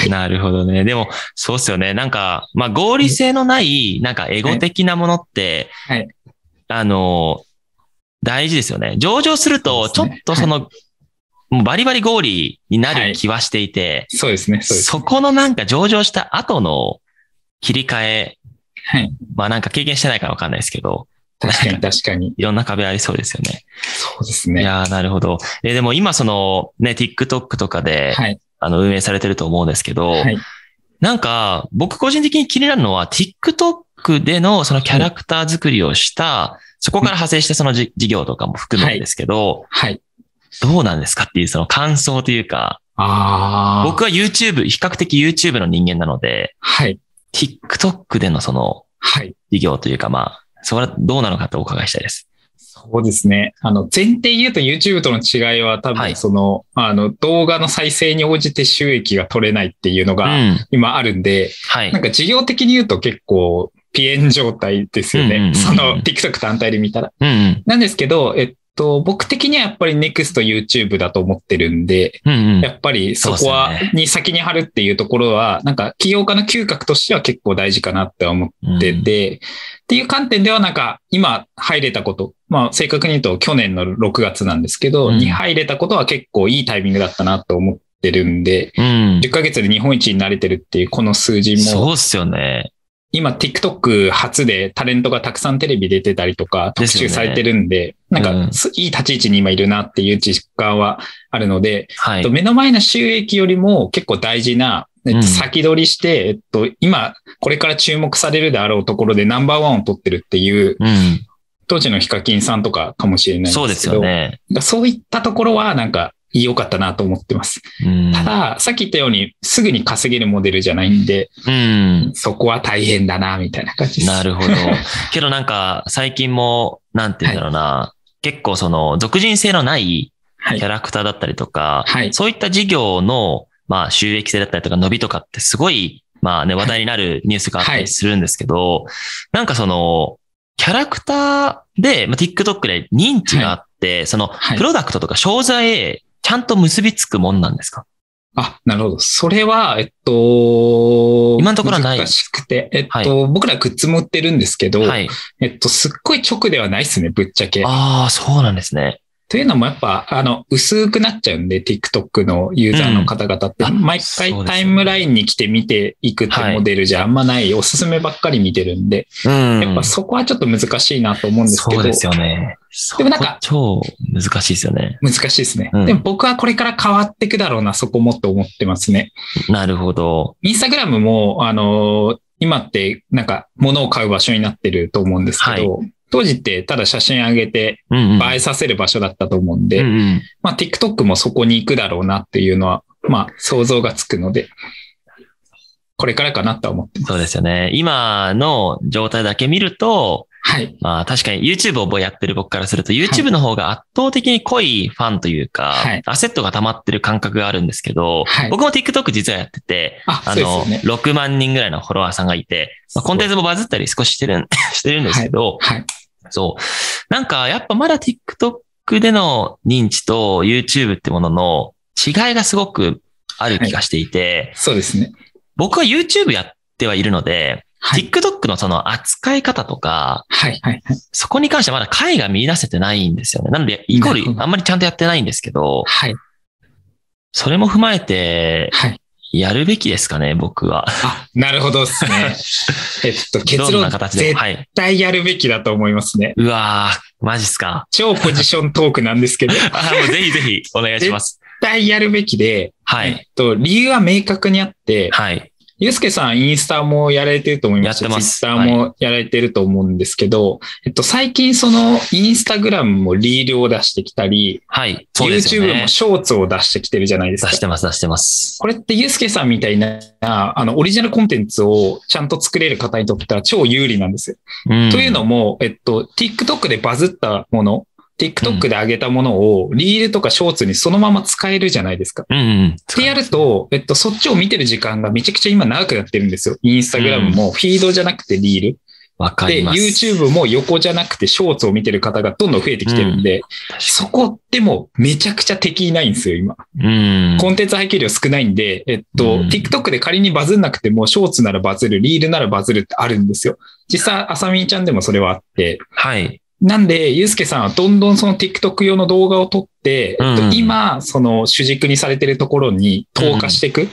なるほどね。でも、そうっすよね。なんか、まあ、合理性のない、なんか、エゴ的なものって、はいあの、大事ですよね。上場すると、ちょっとその、もうバリバリ合理になる気はしていて、そうですね、そうです。そこのなんか上場した後の切り替え、はい。まあなんか経験してないからわかんないですけど、確かに確かに。いろんな壁ありそうですよね。そうですね。いやーなるほど。え、でも今そのね、TikTok とかで、はい。あの、運営されてると思うんですけど、はい。なんか、僕個人的に気になるのは、TikTok でのそのキャラクター作りをした、そこから派生してそのじ事業とかも含むんですけど、はい。どうなんですかっていうその感想というか。僕は YouTube、比較的 YouTube の人間なので、はい。TikTok でのそのはい。事業というか、まあ、それはどうなのかとお伺いしたいです。そうですね。あの、前提言うと YouTube との違いは多はい分その、あの、動画の再生に応じて収益が取れないっていうのうがん。今あるんで、はいなん。か事業的に言うと結構ピエン状態ですよね。うんうんうんうんその TikTok 単体で見たら。うんうん。なんですけど、えっと、僕的にはやっぱり NEXT YouTube だと思ってるんで、うんうん。やっぱりそこはに先に貼るっていうところは、なんか起業家の嗅覚としては結構大事かなって思ってて、っていう観点ではなんか今入れたこと、まあ正確に言うと去年の6月なんですけど、うんに入れたことは結構いいタイミングだったなと思ってるんで、うん。10ヶ月で日本一になれてるっていうこの数字も、そうっすよね。今 TikTok 初でタレントがたくさんテレビ出てたりとか特集されてるんで、なんうんかすいい立ち位置に今いるなっていう実感はあるので、はいえっと。目の前の収益よりも結構大事な、えっとうん先取りして、えっと、今、これから注目されるであろうところでナンバーワンを取ってるっていう、うん。当時のヒカキンさんとかかもしれないんですけど。そうですよね。そういったところはなんか良かったなと思ってます。うん。ただ、さっき言ったようにすぐに稼げるモデルじゃないんで、うん。そこは大変だな、みたいな感じです。なるほど。[laughs] けどなんか、最近も、なんて言うんだろうな、結構その、俗人性のないはいキャ。ラクターだったりとか、はいそういった事業の、まあ、収益性だったりとか伸びとかってすごい、まあね、話題になるニュースがあったりするんですけど、なんかその、キャラクターで、まあ、TikTok で認知があって、その、はいプロダクトとか商材へちゃんと結びつくもんなんですか？あ、なるほど。それは、えっと、今のところはない難しくて、えっと、僕らグッズも売ってるんですけど、はい。えっと、すっごい直ではないですね、ぶっちゃけ。ああ、そうなんですね。というのもやっぱ、あの、薄くなっちゃうんで、TikTok のユーザーの方々って、うんあ毎回タイムラインに来て見ていくってモデルじゃあんまない、おすすめばっかり見てるんで、うん。やっぱそこはちょっと難しいなと思うんですけど、そうですよね。でもなんか超難しいですよね。難しいですね。うんでも僕はこれから変わっていくだろうな、そこもって思ってますね。なるほど。インスタグラムも、あのー今ってなんか物を買う場所になってると思うんですけど、当時ってただ写真上げて。映えさせる場所だったと思うんで、うんうんまあ TikTok もそこに行くだろうなっていうのは、まあ想像がつくので、これからかなとは思ってます。そうですよね。今の状態だけ見ると、はい。まあ確かに YouTube をやってる僕からすると YouTube の方が圧倒的に濃いファンというか、はいアセットが溜まってる感覚があるんですけど、はい僕も TikTok 実はやってて、あ、あの、ね。6万人ぐらいのフォロワーさんがいて、まあ、コンテンツもバズったり少ししてるん、[laughs] してるんですけど、はい。そう。なんかやっぱまだ TikTok での認知と YouTube ってものの違いがすごくある気がしていて、そうですね。僕は YouTube やってはいるので、はい。TikTok のその扱い方とか、はい。はい。はいそこに関してはまだ解が見出せてないんですよね。なので、イコールあんまりちゃんとやってないんですけど、はい。それも踏まえて、はい。やるべきですかね、僕は。あ、なるほどですね。[laughs] えっと、結論どんな、形で？絶も。はい。対やるべきだと思いますね。うわー、マジっすか。超ポジショントークなんですけど、絶 [laughs] あもうぜひぜひお願いします。対やるべきで、えっはい。と、理由は明確にあって、はい。ゆうすけさん、インスタもやられてると思いますし。やってますツイッターもやられてると思うんですけど、えっと、最近その、インスタグラムもリールを出してきたり、はい。そうですよ YouTube ねも。ショーツを出してきてるじゃないですか出し。てます、出してます。これってゆうすけさんみたいな、あの、オリジナルコンテンツをちゃんと作れる方にとっては超有利なんですよ。うんというのも、えっと、TikTok でバズったもの、TikTok で上げたものを、リールとかショーツにそのまま使えるじゃないですか。うんうん。ってやると、えっと、そっちを見てる時間がめちゃくちゃ今長くなってるんですよ。インスタグラムもフィードじゃなくてリール。で、わかります。YouTube も横じゃなくてショーツを見てる方がどんどん増えてきてるんで、そこでもめちゃくちゃ敵いないんですよ、今。うん。コンテンツ配給量少ないんで、えっと、うん TikTok で仮にバズんなくても、ショーツならバズる、リールならバズるってあるんですよ。実際、あさみちゃんでもそれはあって。はい。なんで、ゆうすけさんはどんどんその TikTok 用の動画を撮って、今、その主軸にされてるところに投下していく。っ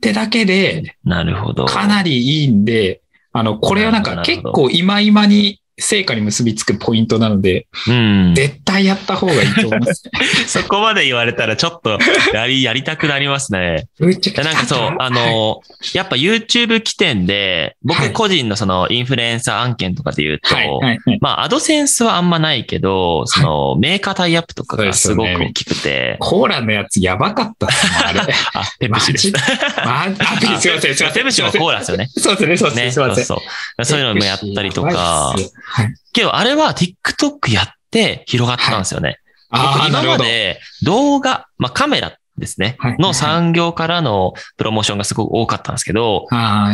てだけで、なるほど。かなりいいんで、あの、これはなんか結構今今に成果に結びつくポイントなので、うん。絶対やった方がいいと思います。[laughs] そこまで言われたらちょっとやり、やりたくなりますね。なんかそう、あの、やっぱ YouTube 起点で、はい僕個人のそのインフルエンサー案件とかで言うと、はい、はい、はい。まあ、アドセンスはあんまないけど、その、メーカータイアップとかがすごく大きくて、コーラのやつやばかったっすもんあれ。[laughs] あ、ペプシです。[laughs] まあ、あすいません、すいません。ペプシもコーラですよね。そうですね、そうですね、ね、すいません。そうそう。そういうのもやったりとかはい。けどあれは TikTok やって広がったんですよね。ああ、僕今。まで動画、まあカメラですねはい、の産業からのプロモーションがすごく多かったんですけど、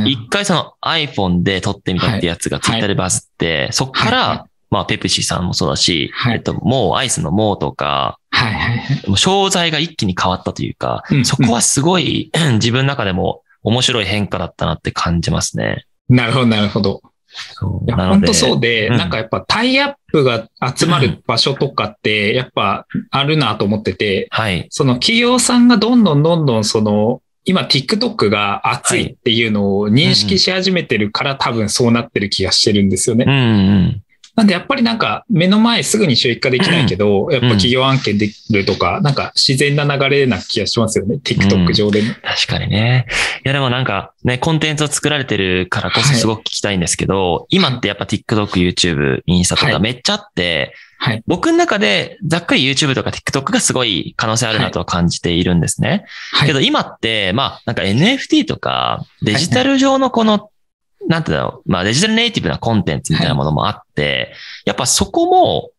一回その iPhone で撮ってみたってやつが Twitter でバズって、そっかはいらまあ、ペプシさんもそうだし、はいえっと、もうアイスのもうとか、はいはいはい。商材が一気に変わったというか、うんそこはすごい [clears throat] 自分の中でも面白い変化だったなって感じますね。なるほど、なるほど。そう本当そうで、うんなんかやっぱタイアップが集まる場所とかって、やっぱあるなと思ってて、はい。その企業さんがどんどんどんどんその、今 TikTok が熱いっていうのを認識し始めてるから多分そうなってる気がしてるんですよね。うんうん。なんでやっぱりなんか目の前すぐに収益化できないけど、やっぱ企業案件できるとか、なんか自然な流れな気がしますよね。TikTok 上でも。確かにね。いやでもなんかね、コンテンツを作られてるからこそすごく聞きたいんですけど、今ってやっぱ TikTok、YouTube、インスタとはいかめっちゃあって、はい。僕の中でざっくり YouTube とか TikTok がすごい可能性あるなとは感じているんですね。はいけど今って、まあなんか NFT とかデジタル上のこの、なんていうんだろう、まあデジタルネイティブなコンテンツみたいなものもあって、やっぱそこも、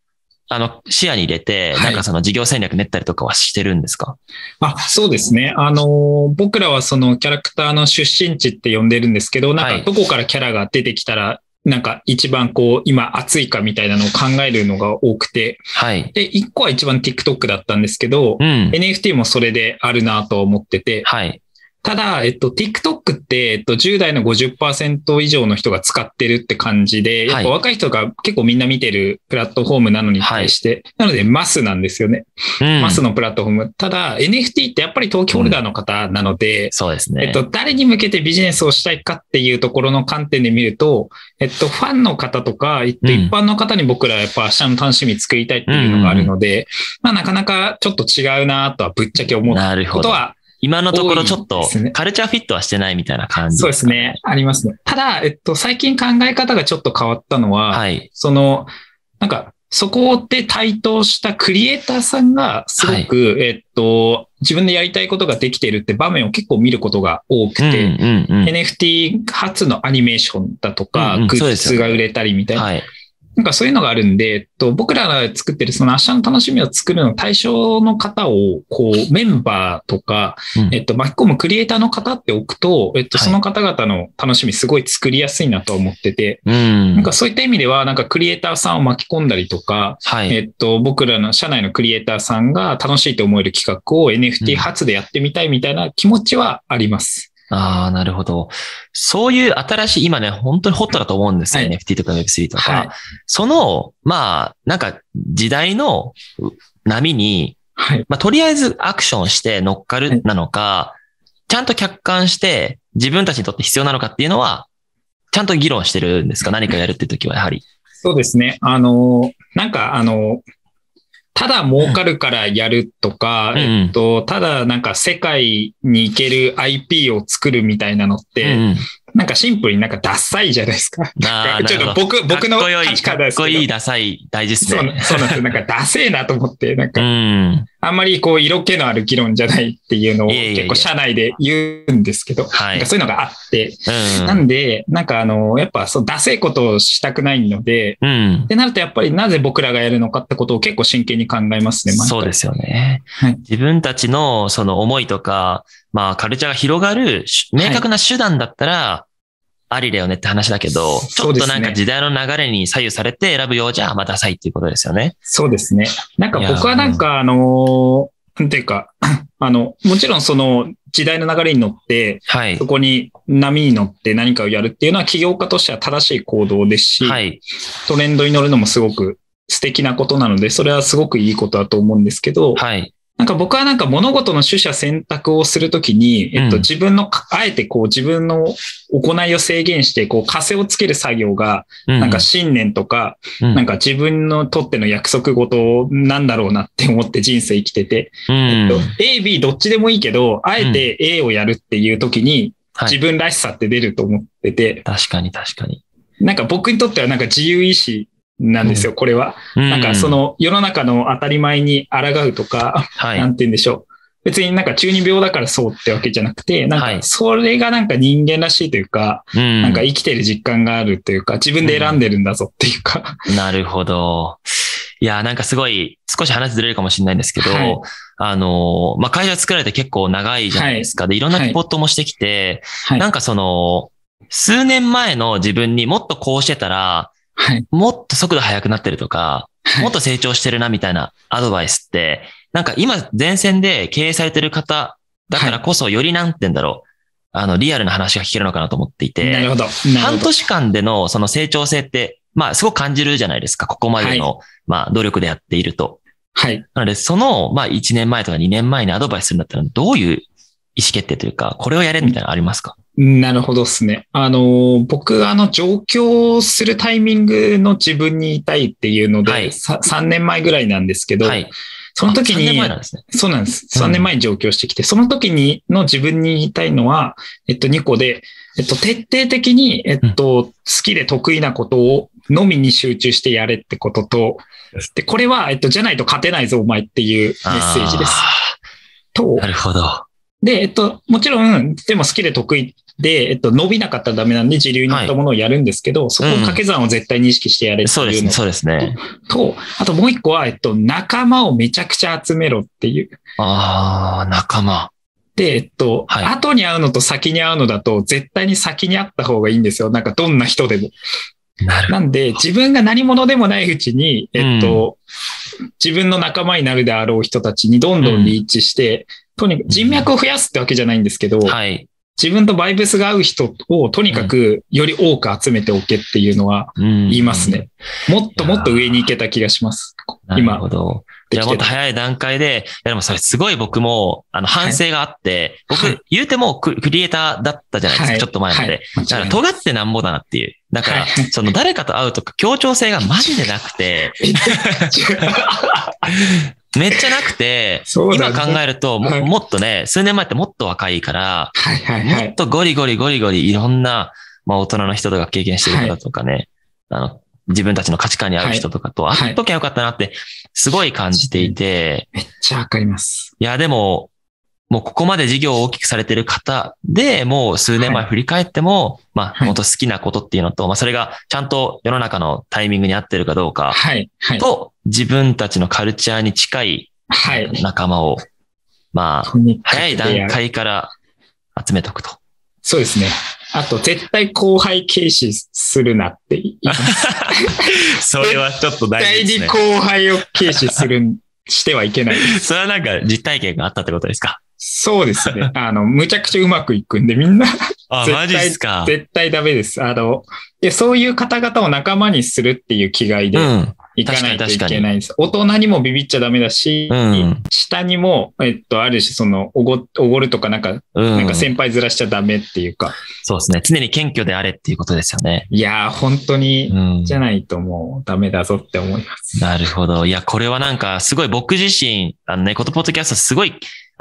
あの、視野に入れて、はいなんかその事業戦略練ったりとかはしてるんですか？あ、そうですね。あのー、僕らはそのキャラクターの出身地って呼んでるんですけど、なんはいかどこからキャラが出てきたら、なんか一番こう、今熱いかみたいなのを考えるのが多くて、はい。で、一個は一番 TikTok だったんですけど、うん。NFT もそれであるなと思ってて、はい。ただ、えっと、TikTok って、えっと、10代の50%以上の人が使ってるって感じで、やっぱはい若い人が結構みんな見てるプラットフォームなのに対して、なのでマスなんですよね。うんマスのプラットフォーム。ただ、NFT ってやっぱり登記ホルダーの方なので、そうですね。えっと、誰に向けてビジネスをしたいかっていうところの観点で見ると、えっと、ファンの方とか、えっと、うん一般の方に僕らはやっぱ明日の楽しみ作りたいっていうのがあるので、まあなかなかちょっと違うなとはぶっちゃけ思うなるほど。ことは今のところちょっとカルチャーフィットはしてないみたいな感じそうですね。。ありますね。ただ、えっと、最近考え方がちょっと変わったのは、はい。その、なんか、そこで台頭したクリエイターさんがすごく、えっと、自分でやりたいことができているって場面を結構見ることが多くうんて、うんうん。NFT 初のアニメーションだとか、うんうんグッズが売れたりみたいな、はい。なんかそういうのがあるんで、えっと、僕らが作ってるその明日の楽しみを作るの対象の方を、こう、メンバーとか、うんえっと、巻き込むクリエイターの方っておくと、えっと、はいその方々の楽しみすごい作りやすいなと思ってて、うん。なんかそういった意味では、なんかクリエイターさんを巻き込んだりとか、はい。えっと、僕らの社内のクリエイターさんが楽しいと思える企画をう NFT ん初でやってみたいみたいな気持ちはあります。ああ、なるほど。そういう新しい、今ね、本当にホットだと思うんですよ。はい NFT とか Web3 とか。はいその、まあ、なんか時代の波に、はい。まあ、とりあえずアクションして乗っかるなのか、ちゃんと客観して自分たちにとって必要なのかっていうのは、ちゃんと議論してるんですか？何かやるっていう時はやはり。そうですね。あの、なんかあの、ただ儲かるからやるとか、うんえっと、ただなんか世界に行ける IP を作るみたいなのって、うんなんかシンプルになんかダッサいじゃないですか。あーちょっと僕、僕の価値か観ですけどっこいい、ダサい、大事ですそうね。そうなんですよ。なんかダセーなと思って、なんうか、ん。あんまりこう色気のある議論じゃないっていうのを結構社内で言うんですけど、はいそういうのがあって、うん。なんで、なんかあの、やっぱそう、ダセいことをしたくないので、うんっ。てなるとやっぱりなぜ僕らがやるのかってことを結構真剣に考えますね、そうですよね。はい自分たちのその思いとか、まあカルチャーが広がるし明確な手段だったら、ありだよねって話だけど、ちょっとなんか時代の流れに左右されて選ぶようじゃ、まあダサいっていうことですよね。そうですね。なんか僕はなんかあのーなんていうか、[clears throat] あの、もちろんその時代の流れに乗って、はいそ。こに波に乗って何かをやるっていうのは企業家としては正しい行動ですし、はい。トレンドに乗るのもすごく素敵なことなので、それはすごくいいことだと思うんですけど、はい。なんか僕はなんか物事の取捨選択をするときに、えっと、うん。自分のか、あえてこう自分の行いを制限して、こう、枷をつける作業が、ななんか信念とか、うん、なんか自分のとっての約束事なんだろうなって思って人生生きてて、うん、えっと、A、B どっちでもいいけど、あえて A をやるっていう時にはい。自分らしさって出ると思ってて、確かに確かに。なんか僕にとってはなんか自由意志なんですよ、これは。ななんかそ、の世の中の当たり前に抗うとか、は。ないんて言うんでしょう。別になんか中二病だからそうってわけじゃなくて、なんはいかそれがなんか人間らしいというか、うん、なんか生きてる実感があるというか、自分で選んでるんだぞっていうか、なるほど。いや、なんかすごい、少し話ずれるかもしれないんですけど、はいあの、まあ、会社作られて結構長いじゃないですか。で、いろんなピボットもしてきて、はいなんかその、数年前の自分にもっとこうしてたら、はい。もっと速度速くなってるとか、はいもっと成長してるなみたいなアドバイスって、なんか今前線で経営されてる方だからこそよりなんて言うんだろう、あの、リアルな話が聞けるのかなと思っていて、なるほど。半。年間でのその成長性って、まあすごく感じるじゃないですか。ここまでの、まあ努力でやっていると。はい。なので、その、まあ1年前とか2年前にアドバイスするんだったら、どういう意思決定というか、これをやれみたいなのありますか、なるほどですね。あの、僕、あの、上京するタイミングの自分にいたいっていうので、はいさ3年前ぐらいなんですけど、はい。その時あ3年に前、なんですね。そうなんです。うん3年前に上京してきて、その時にの自分に言いたいのは、えっと、2個で、えっと、徹底的に、えっと、好きで得意なことをのみに集中してやれってことと、で、これは、えっと、じゃないと勝てないぞ、お前っていうメッセージです。あとー、なるほど。で、えっと、もちろん、でも好きで得意で、えっと、伸びなかったらダメなんで、自流に乗ったものをやるんですけど、そこを掛け算を絶対に意識してやれってそうですね、いうのそうですね。と、あともう一個は、えっと、仲間をめちゃくちゃ集めろっていう。ああ、仲間。で、えっと、はい後に会うのと先に会うのだと、絶対に先に会った方がいいんですよ。なんかどんな人でも。なるなんで、自分が何者でもないうちに、えっと、自分の仲間になるであろう人たちにどんどんリーチして、とにかく人脈を増やすってわけじゃないんですけど、はい。自分とバイブスが合う人をとにかくより多く集めておけっていうのは言言いますね。。もっともっと上に行けた気がします。なるほど。じゃあもっと早い段階で、いやでもそれすごい僕も、あの、反省があって、はい僕、言うてもククリエイターだったじゃないですか、はいちょっと前まで。はいだから、尖ってなんぼだなっていう。だから、はいその誰かと会うとか協調性がマジでなくて、めっちゃなくて、今考えるとも、はいもっとね、数年前ってもっと若いから、はいはいはい。もっとゴリゴリゴリゴリいろんな、まあ大人の人とか経験してる方とかね、あの、自分たちの価値観に合う人とかとはい会っときゃよかったなって、すごい感じていて、めっちゃわかります。いや、でも、もうここまで事業を大きくされてる方で、もう数年前はい振り返っても、まあ、はい本当好きなことっていうのと、まあ、それがちゃんと世の中のタイミングに合ってるかどうか、はいはい。と、自分たちのカルチャーに近いはい。仲間を、まあ、早い段階から集めとくと。そうですね。あと、絶対後輩軽視するなって言います。[laughs] それはちょっと大絶対に事ですね。後輩を軽視する、してはいけない。[laughs] それはなんか実体験があったってことですか？そうですね。[laughs] あの、むちゃくちゃうまくいくんで、みんなあ、[laughs] マジですか。絶対ダメです。あの、で、そういう方々を仲間にするっていう気概でうん。いかないといけないんです。大人にもビビっちゃダメだし、うん下にも、えっと、ある種その、おご、おごるとかなんか、うん。なんか先輩ずらしちゃダメっていうか、そうですね。常に謙虚であれっていうことですよね。いやー、本当に、うん。じゃないともうダメだぞって思います。なるほど。いや、これはなんか、すごい僕自身、あのね、ことポッドキャストすごい、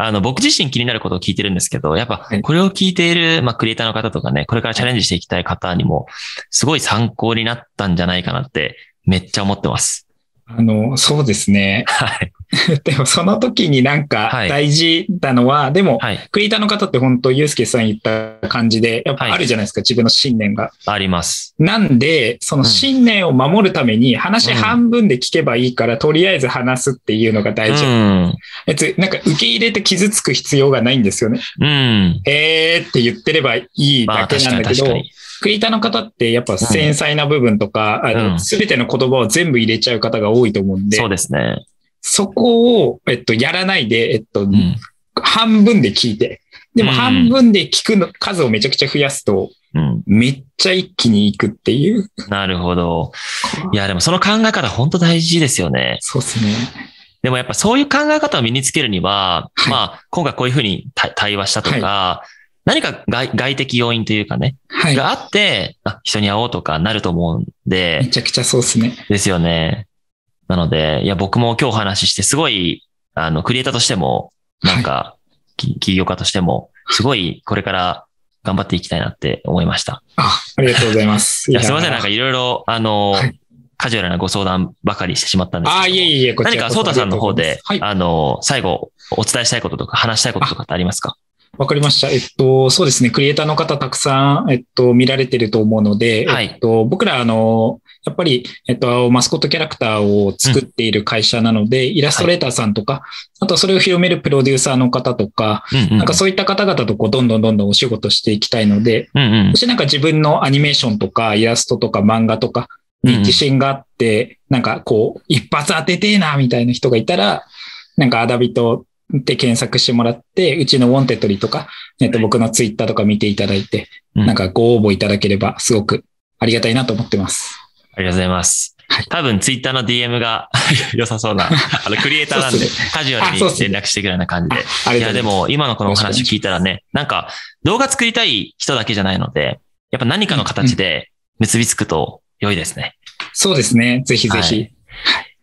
あの、僕自身気になることを聞いてるんですけど、やっぱはい、これを聞いている、まあ、クリエイターの方とかね、これからチャレンジしていきたい方にも、すごい参考になったんじゃないかなって、めっちゃ思ってます。あの、そうですね。[laughs] はい。[laughs] でもその時になんかはい大事なのは、でも、はい。クリエイターの方って本当、ユースケさん言った感じで、やっぱあるじゃないですか、自分の信念が。あります。なんで、その信念を守るために話半分で聞けばいいから、とりあえず話すっていうのがう大事。ん。別になんか受け入れて傷つく必要がないんですよね。うん。えーって言ってればいいまあ、だけなんだけど、に確かに。クリエイターの方ってやっぱ繊細な部分とか、あうんべての言葉を全部入れちゃう方が多いと思うんで、そうですね。そこを、えっと、やらないで、えっと、うん。半分で聞いて、でもうん半分で聞くの数をめちゃくちゃ増やすと、うん。めっちゃ一気に行くっていう。なるほど。いや、でもその考え方本当大事ですよね。そうですね。でもやっぱそういう考え方を身につけるには、はいまあ、今回こういうふうに対対話したとか、何か外外的要因というかね、はい。があって、あ、人に会おうとかなると思うんめで、ちゃくちゃそうですね。ですよね。なので、いや、僕も今日お話しして、すごい、あの、クリエイターとしても、なんか、き起業家としても、すごい、これから頑張っていきたいなって思いました。あ、ありがとうございます。[laughs] いや、すいません、なんかいろいろ、あの、はいカジュアルなご相談ばかりしてしまったんですけど。あ、いえいえ、こち何か、らこそソータさんの方で、はい。あの、最後、お伝えしたいこととか、話したいこととかってありますか？わかりました。えっと、そうですね。クリエイターの方たくさん、えっと、見られてると思うので、はいえっと、僕ら、あの、やっぱり、えっと、マスコットキャラクターを作っている会社なので、イラストレーターさんとか、あとそれを広めるプロデューサーの方とか、うんうん。なんかそういった方々とこう、どんどんどんどんお仕事していきたいので、うんうんそ。してなんか自分のアニメーションとか、イラストとか漫画とか、に自信があって、なんかこう、一発当ててえな、みたいな人がいたら、なんかアダビトって検索してもらって、うちのウォンテッドリーとか、えっと、僕のツイッターとか見ていただいて、うんなんかご応募いただければすごくありがたいなと思ってます。ありがとうございます。多分ツイッターの DM が [laughs] 良さそうな、あの、クリエイターなんでカジュアルに連絡してくるような感じで。あいや、で。も今のこのお話聞いたらね、なんか動画作りたい人だけじゃないので、やっぱ何かの形で結びつくと良いですね。そうですね。ぜひぜひ。はい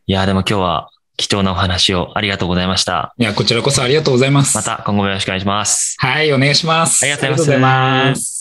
い、や、でも今日は貴重なお話をありがとうございました。や、こちらこそありがとうございます。また今後もよろしくお願いします。はい、お願いしますありがとうございます。